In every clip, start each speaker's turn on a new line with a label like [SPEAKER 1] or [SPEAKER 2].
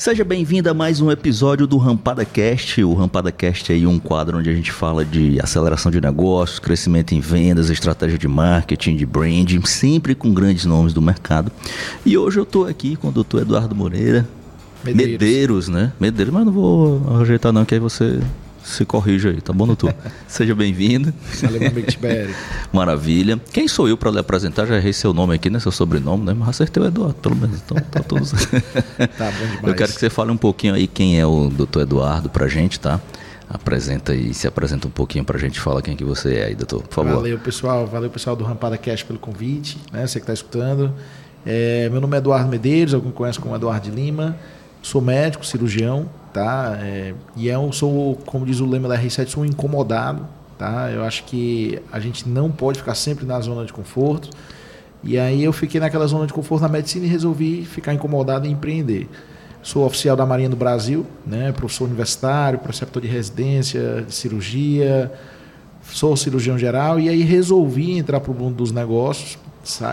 [SPEAKER 1] Seja bem-vindo a mais um episódio do Rampada Cast. O Rampada Cast é aí um quadro onde a gente fala de aceleração de negócios, crescimento em vendas, estratégia de marketing, de branding, sempre com grandes nomes do mercado. E hoje eu estou aqui com o doutor Eduardo Moreira. Medeiros. Medeiros, né? Medeiros, mas não vou ajeitar não, que aí você se corrija aí, tá bom, doutor? Seja bem-vindo. Maravilha. Quem sou eu para lhe apresentar? Já errei seu nome aqui, né? Seu sobrenome, né? Mas acertei o Eduardo, pelo menos. Então tá tudo Tá bom demais. Eu quero que você fale um pouquinho aí quem é o doutor Eduardo pra gente, tá? Apresenta aí, se apresenta um pouquinho pra gente, fala quem que você é aí, doutor, por favor.
[SPEAKER 2] Valeu, pessoal. Valeu, pessoal do Rampada Cash pelo convite, né? Você que tá escutando. É, meu nome é Eduardo Medeiros, alguém conhece como Eduardo de Lima. Sou médico, cirurgião, tá? É, e eu é sou, como diz o lema da R7, sou um incomodado, tá? Eu acho que a gente não pode ficar sempre na zona de conforto. E aí eu fiquei naquela zona de conforto na medicina e resolvi ficar incomodado e empreender. Sou oficial da Marinha do Brasil, né? professor universitário, preceptor de residência, de cirurgia, sou cirurgião geral e aí resolvi entrar para o mundo dos negócios,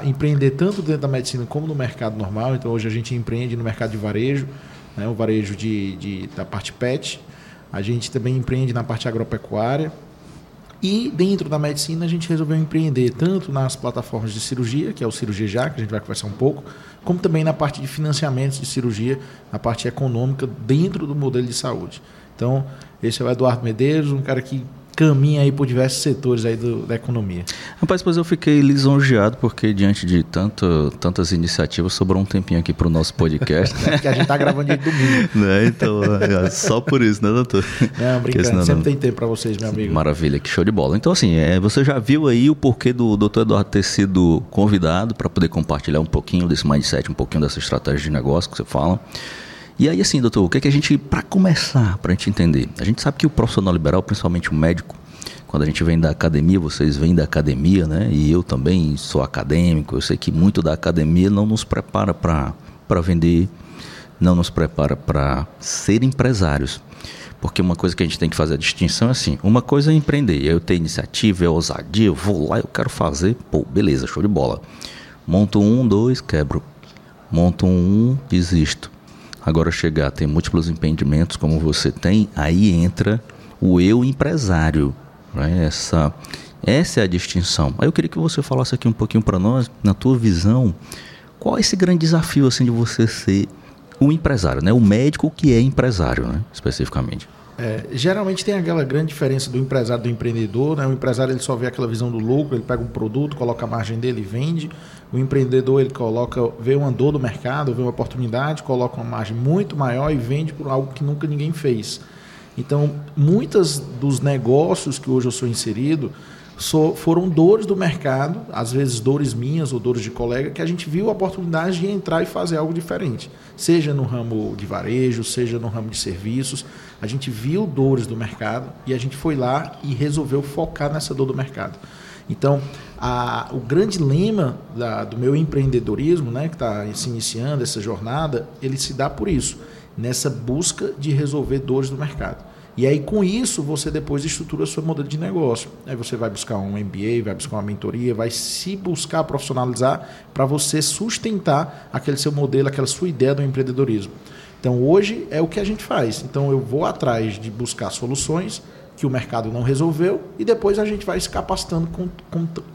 [SPEAKER 2] empreender tanto dentro da medicina como no mercado normal. Então hoje a gente empreende no mercado de varejo, né, o varejo de, de, da parte PET. A gente também empreende na parte agropecuária. E dentro da medicina a gente resolveu empreender tanto nas plataformas de cirurgia, que é o Cirurgia Já, que a gente vai conversar um pouco, como também na parte de financiamentos de cirurgia, na parte econômica dentro do modelo de saúde. Então, esse é o Eduardo Medeiros, um cara que caminha aí por diversos setores aí do, da economia.
[SPEAKER 1] Rapaz, pois eu fiquei lisonjeado porque diante de tanto, tantas iniciativas sobrou um tempinho aqui para o nosso podcast.
[SPEAKER 2] é que a gente está gravando de domingo.
[SPEAKER 1] Né? Então, é, só por isso, né, doutor?
[SPEAKER 2] Não, brincando, senão, sempre não... tem tempo para vocês, meu amigo.
[SPEAKER 1] Maravilha, que show de bola. Então, assim, é, você já viu aí o porquê do doutor Eduardo ter sido convidado para poder compartilhar um pouquinho desse mindset, um pouquinho dessa estratégia de negócio que você fala. E aí, assim, doutor, o que, é que a gente, para começar, para a gente entender, a gente sabe que o profissional liberal, principalmente o médico, quando a gente vem da academia, vocês vêm da academia, né? E eu também sou acadêmico, eu sei que muito da academia não nos prepara para vender, não nos prepara para ser empresários. Porque uma coisa que a gente tem que fazer a distinção é assim: uma coisa é empreender, eu tenho iniciativa, é ousadia, eu vou lá, eu quero fazer, pô, beleza, show de bola. Monto um, dois, quebro. Monto um, desisto. Agora chegar a ter múltiplos empreendimentos como você tem, aí entra o eu empresário. Né? Essa, essa é a distinção. Aí eu queria que você falasse aqui um pouquinho para nós, na tua visão, qual é esse grande desafio assim de você ser o empresário, né? O médico que é empresário, né? especificamente.
[SPEAKER 2] É, geralmente tem aquela grande diferença do empresário do empreendedor. Né? O empresário ele só vê aquela visão do lucro, ele pega um produto, coloca a margem dele e vende. O empreendedor ele coloca, vê uma dor do mercado, vê uma oportunidade, coloca uma margem muito maior e vende por algo que nunca ninguém fez. Então, muitos dos negócios que hoje eu sou inserido so, foram dores do mercado, às vezes dores minhas ou dores de colega, que a gente viu a oportunidade de entrar e fazer algo diferente. Seja no ramo de varejo, seja no ramo de serviços. A gente viu dores do mercado e a gente foi lá e resolveu focar nessa dor do mercado. Então, a, o grande lema da, do meu empreendedorismo, né, que está se iniciando essa jornada, ele se dá por isso, nessa busca de resolver dores do mercado. E aí, com isso, você depois estrutura o seu modelo de negócio. Aí você vai buscar um MBA, vai buscar uma mentoria, vai se buscar profissionalizar para você sustentar aquele seu modelo, aquela sua ideia do empreendedorismo. Então, hoje é o que a gente faz. Então, eu vou atrás de buscar soluções que o mercado não resolveu e depois a gente vai se capacitando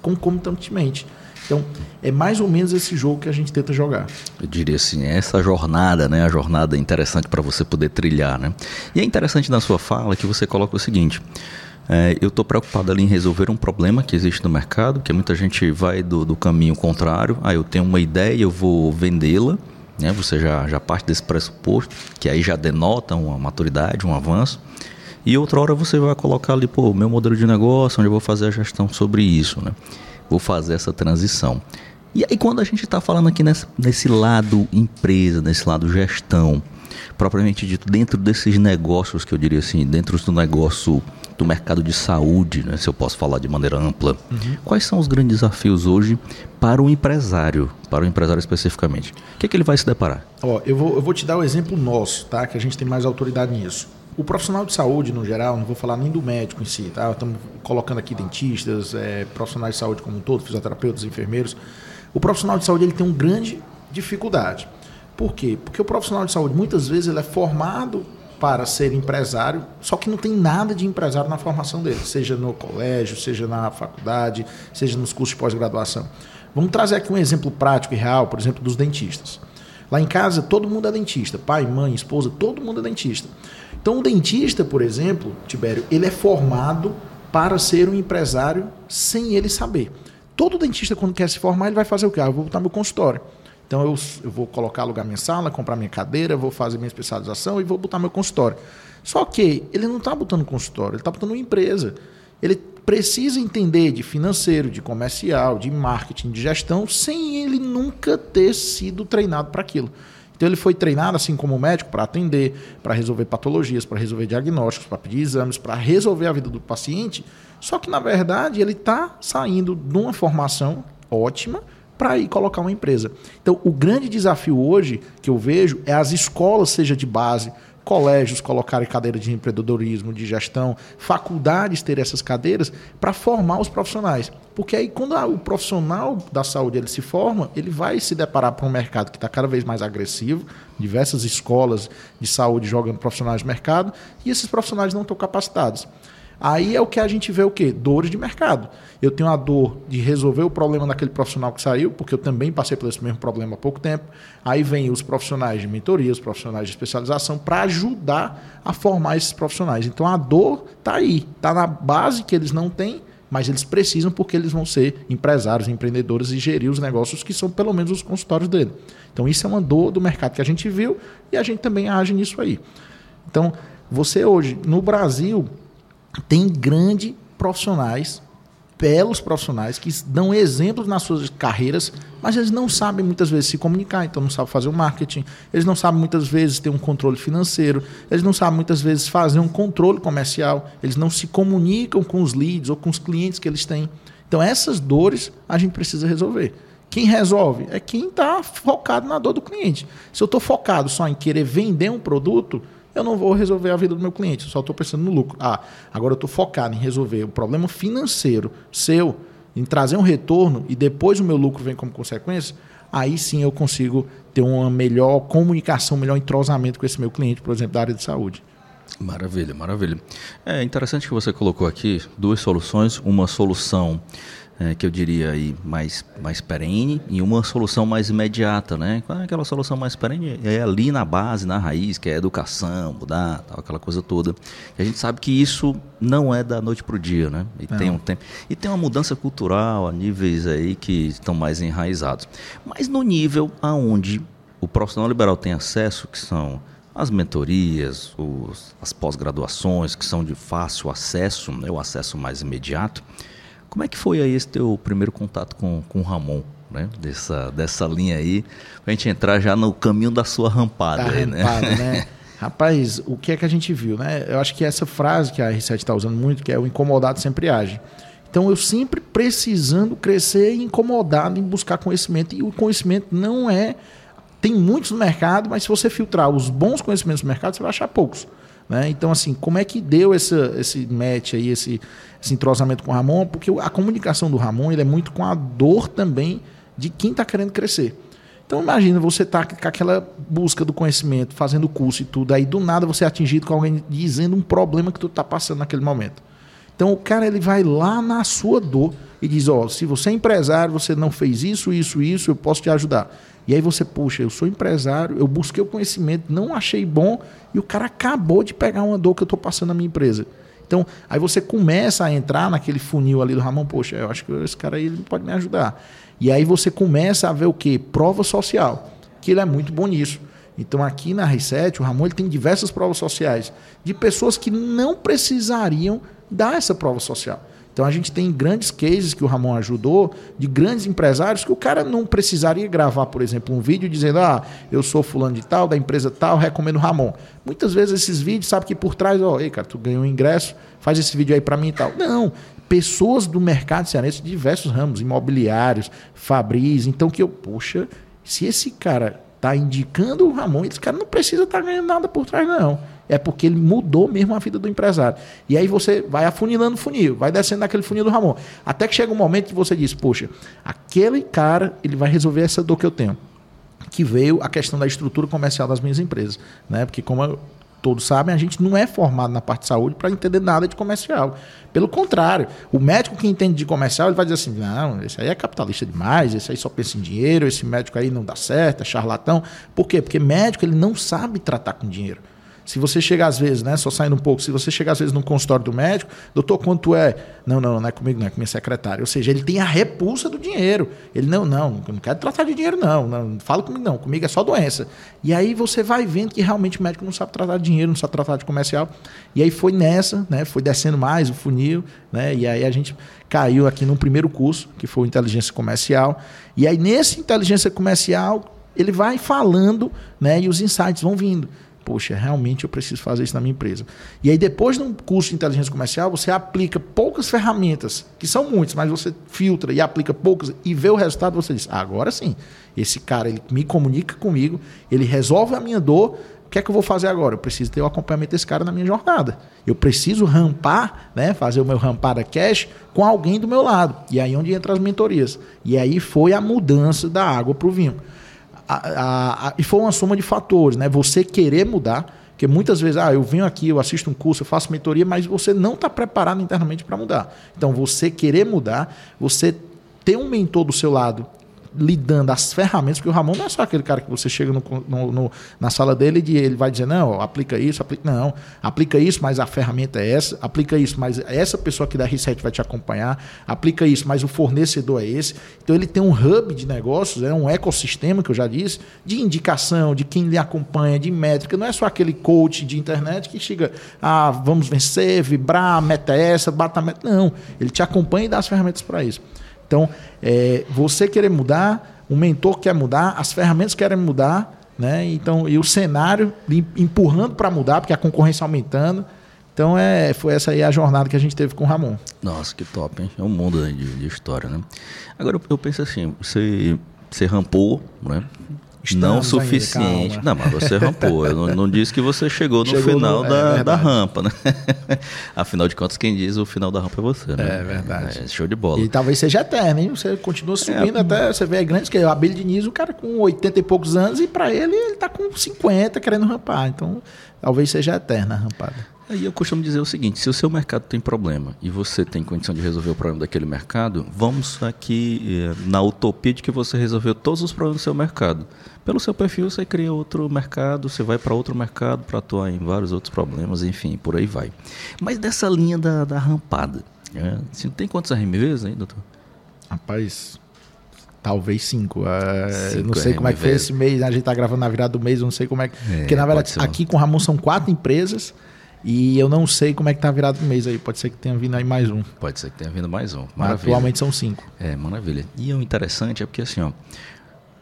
[SPEAKER 2] concomitantemente. Então, é mais ou menos esse jogo que a gente tenta jogar.
[SPEAKER 1] Eu diria assim, é essa jornada, né? A jornada interessante para você poder trilhar, né? E é interessante na sua fala que você coloca o seguinte: é, eu estou preocupado ali em resolver um problema que existe no mercado, que muita gente vai do, do caminho contrário. Ah, eu tenho uma ideia, eu vou vendê-la. Né? Você já, já parte desse pressuposto, que aí já denota uma maturidade, um avanço. E outra hora você vai colocar ali, pô, meu modelo de negócio, onde eu vou fazer a gestão sobre isso, né? Vou fazer essa transição. E aí quando a gente está falando aqui nesse, nesse lado empresa, nesse lado gestão, propriamente dito, dentro desses negócios que eu diria assim, dentro do negócio do mercado de saúde, né, se eu posso falar de maneira ampla, uhum. quais são os grandes desafios hoje para o empresário, para o empresário especificamente? O que, é que ele vai se deparar?
[SPEAKER 2] Ó, eu, vou, eu vou te dar o exemplo nosso, tá? que a gente tem mais autoridade nisso. O profissional de saúde, no geral, não vou falar nem do médico em si, tá? Estamos colocando aqui dentistas, é, profissionais de saúde como um todo, fisioterapeutas, enfermeiros. O profissional de saúde ele tem uma grande dificuldade. Por quê? Porque o profissional de saúde, muitas vezes, ele é formado para ser empresário, só que não tem nada de empresário na formação dele, seja no colégio, seja na faculdade, seja nos cursos de pós-graduação. Vamos trazer aqui um exemplo prático e real, por exemplo, dos dentistas. Lá em casa, todo mundo é dentista. Pai, mãe, esposa, todo mundo é dentista. Então, o dentista, por exemplo, Tibério, ele é formado para ser um empresário sem ele saber. Todo dentista, quando quer se formar, ele vai fazer o quê? Ah, eu vou botar meu consultório. Então eu, eu vou colocar, alugar minha sala, comprar minha cadeira, vou fazer minha especialização e vou botar meu consultório. Só que ele não está botando consultório, ele está botando uma empresa. Ele precisa entender de financeiro, de comercial, de marketing, de gestão, sem ele nunca ter sido treinado para aquilo. Então ele foi treinado, assim como médico, para atender, para resolver patologias, para resolver diagnósticos, para pedir exames, para resolver a vida do paciente. Só que, na verdade, ele está saindo de uma formação ótima para ir colocar uma empresa. Então, o grande desafio hoje que eu vejo é as escolas, seja de base, colégios colocarem cadeiras de empreendedorismo, de gestão, faculdades ter essas cadeiras para formar os profissionais. Porque aí quando o profissional da saúde ele se forma, ele vai se deparar com um mercado que está cada vez mais agressivo, diversas escolas de saúde jogando profissionais no mercado, e esses profissionais não estão capacitados. Aí é o que a gente vê o quê? Dores de mercado. Eu tenho a dor de resolver o problema daquele profissional que saiu, porque eu também passei por esse mesmo problema há pouco tempo. Aí vem os profissionais de mentoria, os profissionais de especialização para ajudar a formar esses profissionais. Então a dor está aí, está na base que eles não têm, mas eles precisam porque eles vão ser empresários, empreendedores e gerir os negócios que são pelo menos os consultórios dele. Então isso é uma dor do mercado que a gente viu e a gente também age nisso aí. Então, você hoje, no Brasil, tem grandes profissionais, belos profissionais, que dão exemplos nas suas carreiras, mas eles não sabem muitas vezes se comunicar, então não sabem fazer o marketing, eles não sabem muitas vezes ter um controle financeiro, eles não sabem muitas vezes fazer um controle comercial, eles não se comunicam com os leads ou com os clientes que eles têm. Então essas dores a gente precisa resolver. Quem resolve é quem está focado na dor do cliente. Se eu estou focado só em querer vender um produto, eu não vou resolver a vida do meu cliente, só estou pensando no lucro. Ah, agora eu estou focado em resolver o problema financeiro seu, em trazer um retorno e depois o meu lucro vem como consequência, aí sim eu consigo ter uma melhor comunicação, um melhor entrosamento com esse meu cliente, por exemplo, da área de saúde.
[SPEAKER 1] Maravilha, maravilha. É interessante que você colocou aqui duas soluções, uma solução é, que eu diria aí mais, mais perene e uma solução mais imediata, né? Qual é aquela solução mais perene? É ali na base, na raiz, que é educação, mudar, tal, aquela coisa toda. E a gente sabe que isso não é da noite para o dia, né? E tem um tempo. E tem uma mudança cultural a níveis aí que estão mais enraizados. Mas no nível aonde o profissional liberal tem acesso, que são as mentorias, os, as pós-graduações, que são de fácil acesso, né? o acesso mais imediato, como é que foi aí esse teu primeiro contato com, com o Ramon? Né? Dessa, dessa linha aí, para a gente entrar já no caminho da sua rampada. Da aí,
[SPEAKER 2] né? rampada, né? né? Rapaz, o que é que a gente viu, né? Eu acho que essa frase que a R7 está usando muito, que é o incomodado sempre age. Então, eu sempre precisando crescer e incomodado em buscar conhecimento. E o conhecimento não é. Tem muitos no mercado, mas se você filtrar os bons conhecimentos do mercado, você vai achar poucos. Né? Então, assim, como é que deu esse, esse match aí, esse, esse entrosamento com o Ramon? Porque a comunicação do Ramon ele é muito com a dor também de quem está querendo crescer. Então, imagina você tá com aquela busca do conhecimento, fazendo curso e tudo, aí do nada você é atingido com alguém dizendo um problema que tu está passando naquele momento. Então, o cara ele vai lá na sua dor e diz: Ó, oh, se você é empresário, você não fez isso, isso, isso, eu posso te ajudar. E aí você, puxa, eu sou empresário, eu busquei o conhecimento, não achei bom, e o cara acabou de pegar uma dor que eu estou passando na minha empresa. Então, aí você começa a entrar naquele funil ali do Ramon, poxa, eu acho que esse cara aí ele pode me ajudar. E aí você começa a ver o quê? Prova social, que ele é muito bom nisso. Então, aqui na R7, o Ramon ele tem diversas provas sociais de pessoas que não precisariam dar essa prova social. Então a gente tem grandes cases que o Ramon ajudou, de grandes empresários, que o cara não precisaria gravar, por exemplo, um vídeo dizendo: Ah, eu sou fulano de tal, da empresa tal, recomendo o Ramon. Muitas vezes esses vídeos, sabe que por trás, ó, oh, ei, cara, tu ganhou um ingresso, faz esse vídeo aí para mim e tal. Não, pessoas do mercado cearense de diversos ramos, imobiliários, fabris, então que eu, poxa, se esse cara tá indicando o Ramon, esse cara não precisa estar tá ganhando nada por trás, não é porque ele mudou mesmo a vida do empresário. E aí você vai afunilando o funil, vai descendo naquele funil do Ramon. Até que chega um momento que você diz, poxa, aquele cara, ele vai resolver essa dor que eu tenho. que veio a questão da estrutura comercial das minhas empresas, né? Porque como todos sabem, a gente não é formado na parte de saúde para entender nada de comercial. Pelo contrário, o médico que entende de comercial, ele vai dizer assim: não, esse aí é capitalista demais, esse aí só pensa em dinheiro, esse médico aí não dá certo, é charlatão. Por quê? Porque médico ele não sabe tratar com dinheiro. Se você chega às vezes, né, só saindo um pouco, se você chega às vezes no consultório do médico, doutor, quanto é? Não, não, não é comigo, não é com minha secretária. Ou seja, ele tem a repulsa do dinheiro. Ele, não, não, não quero tratar de dinheiro, não, não, fala comigo, não, comigo é só doença. E aí você vai vendo que realmente o médico não sabe tratar de dinheiro, não sabe tratar de comercial. E aí foi nessa, né, foi descendo mais o funil, né, e aí a gente caiu aqui no primeiro curso, que foi inteligência comercial. E aí nesse inteligência comercial, ele vai falando, né, e os insights vão vindo poxa, realmente eu preciso fazer isso na minha empresa. E aí, depois de um curso de inteligência comercial, você aplica poucas ferramentas, que são muitas, mas você filtra e aplica poucas e vê o resultado, você diz, ah, agora sim, esse cara ele me comunica comigo, ele resolve a minha dor, o que é que eu vou fazer agora? Eu preciso ter o acompanhamento desse cara na minha jornada. Eu preciso rampar, né, fazer o meu rampada cash com alguém do meu lado. E aí é onde entra as mentorias. E aí foi a mudança da água para o vinho a, a, e foi uma soma de fatores, né? Você querer mudar, porque muitas vezes, ah, eu venho aqui, eu assisto um curso, eu faço mentoria, mas você não está preparado internamente para mudar. Então, você querer mudar, você ter um mentor do seu lado lhe dando as ferramentas, porque o Ramon não é só aquele cara que você chega no, no, no, na sala dele e ele vai dizer, não, aplica isso, aplica. Não, aplica isso, mas a ferramenta é essa, aplica isso, mas essa pessoa aqui da Reset vai te acompanhar, aplica isso, mas o fornecedor é esse. Então ele tem um hub de negócios, é um ecossistema que eu já disse, de indicação, de quem lhe acompanha, de métrica. Não é só aquele coach de internet que chega, ah, vamos vencer, vibrar, meta essa, bata a meta. Não, ele te acompanha e dá as ferramentas para isso. Então, é, você querer mudar, o mentor quer mudar, as ferramentas querem mudar, né? Então, e o cenário empurrando para mudar, porque a concorrência aumentando. Então, é, foi essa aí a jornada que a gente teve com o Ramon.
[SPEAKER 1] Nossa, que top, hein? É um mundo de, de história, né? Agora, eu, eu penso assim, você, você rampou, né? Estamos não suficiente. Ainda, não, mas você rampou. Eu não, não disse que você chegou no chegou final no, da, é da rampa, né? Afinal de contas, quem diz o final da rampa é você, né?
[SPEAKER 2] É verdade. É,
[SPEAKER 1] show de bola.
[SPEAKER 2] E talvez seja eterno, hein? Você continua subindo é, até. Você vê grandes, que é o Abel Diniz, o cara com 80 e poucos anos, e para ele, ele tá com 50 querendo rampar. Então, talvez seja eterna a rampada.
[SPEAKER 1] Aí eu costumo dizer o seguinte: se o seu mercado tem problema e você tem condição de resolver o problema daquele mercado, vamos aqui eh, na utopia de que você resolveu todos os problemas do seu mercado. Pelo seu perfil, você cria outro mercado, você vai para outro mercado para atuar em vários outros problemas, enfim, por aí vai. Mas dessa linha da, da rampada, né? Assim, tem quantos RMVs aí, doutor?
[SPEAKER 2] Rapaz, Talvez cinco. Uh, não sei como é que foi esse mês. A gente está gravando na virada do mês, não sei como é que. É, porque, na verdade, aqui com o Ramon são quatro empresas. E eu não sei como é que tá virado o mês aí. Pode ser que tenha vindo aí mais um.
[SPEAKER 1] Pode ser que tenha vindo mais um.
[SPEAKER 2] Maravilha. Atualmente são cinco.
[SPEAKER 1] É, maravilha. E o interessante é porque assim, ó,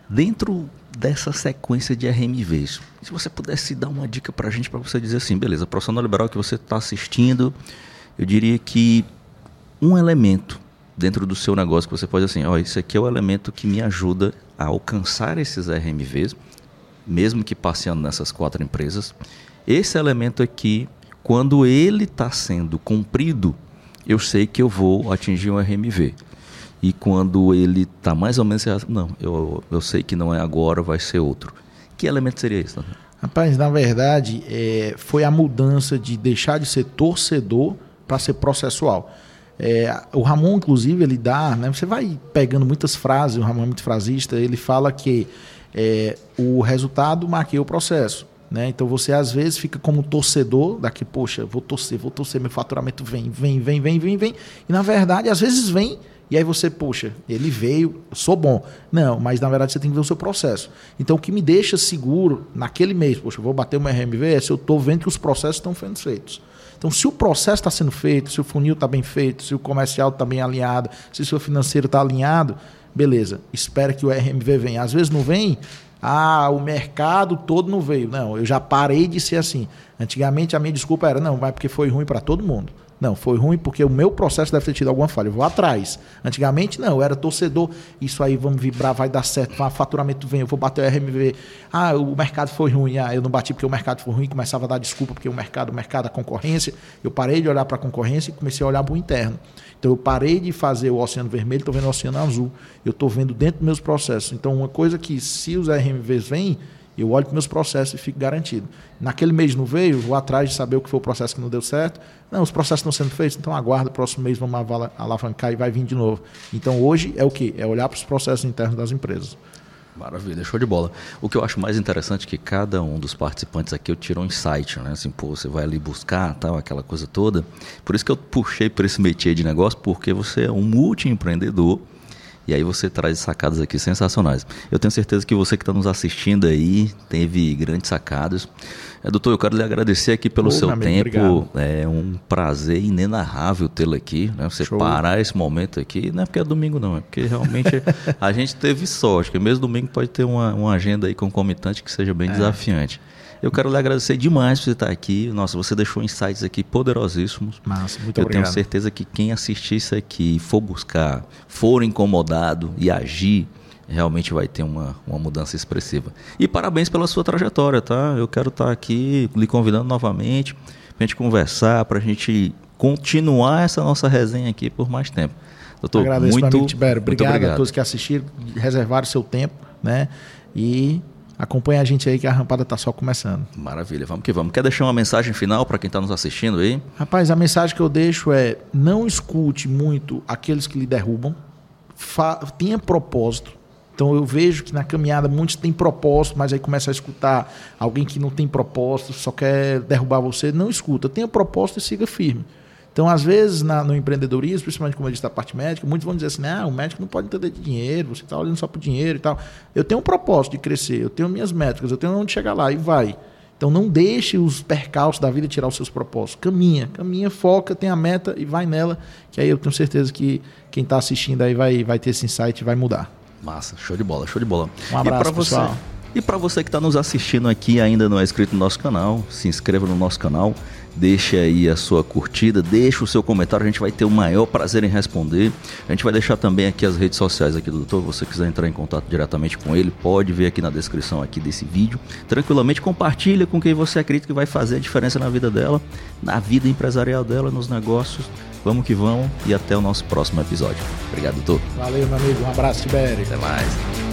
[SPEAKER 1] dentro dessa sequência de RMVs, se você pudesse dar uma dica para a gente, para você dizer assim, beleza, profissional liberal que você está assistindo, eu diria que um elemento dentro do seu negócio que você pode assim, ó, esse aqui é o elemento que me ajuda a alcançar esses RMVs, mesmo que passeando nessas quatro empresas. Esse elemento aqui quando ele está sendo cumprido, eu sei que eu vou atingir um RMV. E quando ele está mais ou menos, não, eu, eu sei que não é agora, vai ser outro. Que elemento seria esse?
[SPEAKER 2] Rapaz, na verdade, é, foi a mudança de deixar de ser torcedor para ser processual. É, o Ramon, inclusive, ele dá, né, você vai pegando muitas frases, o Ramon é muito frasista, ele fala que é, o resultado marqueia o processo. Né? Então você às vezes fica como torcedor daqui, poxa, vou torcer, vou torcer, meu faturamento vem, vem, vem, vem, vem, vem. E na verdade, às vezes vem, e aí você, poxa, ele veio, sou bom. Não, mas na verdade você tem que ver o seu processo. Então o que me deixa seguro naquele mês, poxa, vou bater uma RMV, é se eu estou vendo que os processos estão sendo feitos. Então, se o processo está sendo feito, se o funil está bem feito, se o comercial está bem alinhado, se o seu financeiro está alinhado, beleza, espera que o RMV venha. Às vezes não vem, ah, o mercado todo não veio. Não, eu já parei de ser assim. Antigamente a minha desculpa era, não, vai porque foi ruim para todo mundo. Não, foi ruim porque o meu processo deve ter tido alguma falha. Eu vou atrás. Antigamente, não, eu era torcedor. Isso aí, vamos vibrar, vai dar certo. O faturamento vem, eu vou bater o RMV. Ah, o mercado foi ruim. Ah, eu não bati porque o mercado foi ruim. Começava a dar desculpa porque o mercado, o mercado, a concorrência. Eu parei de olhar para a concorrência e comecei a olhar para o interno. Então, eu parei de fazer o oceano vermelho, estou vendo o oceano azul. Eu estou vendo dentro dos meus processos. Então, uma coisa que, se os RMVs vêm, eu olho para meus processos e fico garantido. Naquele mês não veio, vou atrás de saber o que foi o processo que não deu certo. Não, os processos estão sendo feitos, então aguarda, o próximo mês vamos alavancar e vai vir de novo. Então hoje é o que? É olhar para os processos internos das empresas.
[SPEAKER 1] Maravilha, show de bola. O que eu acho mais interessante é que cada um dos participantes aqui eu tiro um insight, né? Assim, pô, você vai ali buscar, tal, aquela coisa toda. Por isso que eu puxei por esse métier de negócio, porque você é um multi-empreendedor e aí você traz sacadas aqui sensacionais. Eu tenho certeza que você que está nos assistindo aí teve grandes sacadas. É, doutor, eu quero lhe agradecer aqui pelo Ô, seu tempo. É um prazer inenarrável tê-lo aqui. Né? Você Show. parar esse momento aqui, não é porque é domingo, não, é porque realmente a gente teve sorte, que mesmo domingo pode ter uma, uma agenda aí concomitante que seja bem é. desafiante. Eu quero lhe agradecer demais por você estar aqui. Nossa, você deixou insights aqui poderosíssimos.
[SPEAKER 2] Massa, muito
[SPEAKER 1] Eu
[SPEAKER 2] obrigado.
[SPEAKER 1] tenho certeza que quem assistir isso aqui, for buscar, for incomodado e agir, realmente vai ter uma, uma mudança expressiva. E parabéns pela sua trajetória, tá? Eu quero estar aqui lhe convidando novamente para a gente conversar, para a gente continuar essa nossa resenha aqui por mais tempo.
[SPEAKER 2] Doutor, Agradeço muito, amigo Tibério. Obrigado, muito obrigado a todos que assistiram, reservaram seu tempo, né? E Acompanha a gente aí que a rampada está só começando.
[SPEAKER 1] Maravilha, vamos que vamos. Quer deixar uma mensagem final para quem está nos assistindo aí?
[SPEAKER 2] Rapaz, a mensagem que eu deixo é: não escute muito aqueles que lhe derrubam, tenha propósito. Então eu vejo que na caminhada muitos têm propósito, mas aí começa a escutar alguém que não tem propósito, só quer derrubar você. Não escuta, tenha propósito e siga firme. Então, às vezes, na, no empreendedorismo, principalmente como eu disse da parte médica, muitos vão dizer assim, ah, o médico não pode entender de dinheiro, você está olhando só para o dinheiro e tal. Eu tenho um propósito de crescer, eu tenho minhas métricas, eu tenho onde chegar lá e vai. Então não deixe os percalços da vida tirar os seus propósitos. Caminha, caminha, foca, tem a meta e vai nela, que aí eu tenho certeza que quem está assistindo aí vai, vai ter esse insight e vai mudar.
[SPEAKER 1] Massa, show de bola, show de bola.
[SPEAKER 2] Um abraço, pessoal.
[SPEAKER 1] Você, e para você que está nos assistindo aqui e ainda não é inscrito no nosso canal, se inscreva no nosso canal deixe aí a sua curtida, deixe o seu comentário, a gente vai ter o maior prazer em responder. A gente vai deixar também aqui as redes sociais aqui do doutor, se você quiser entrar em contato diretamente com ele, pode ver aqui na descrição aqui desse vídeo. Tranquilamente compartilha com quem você acredita que vai fazer a diferença na vida dela, na vida empresarial dela, nos negócios. Vamos que vamos e até o nosso próximo episódio. Obrigado, doutor.
[SPEAKER 2] Valeu, meu amigo. Um abraço, Tibério.
[SPEAKER 1] Até mais.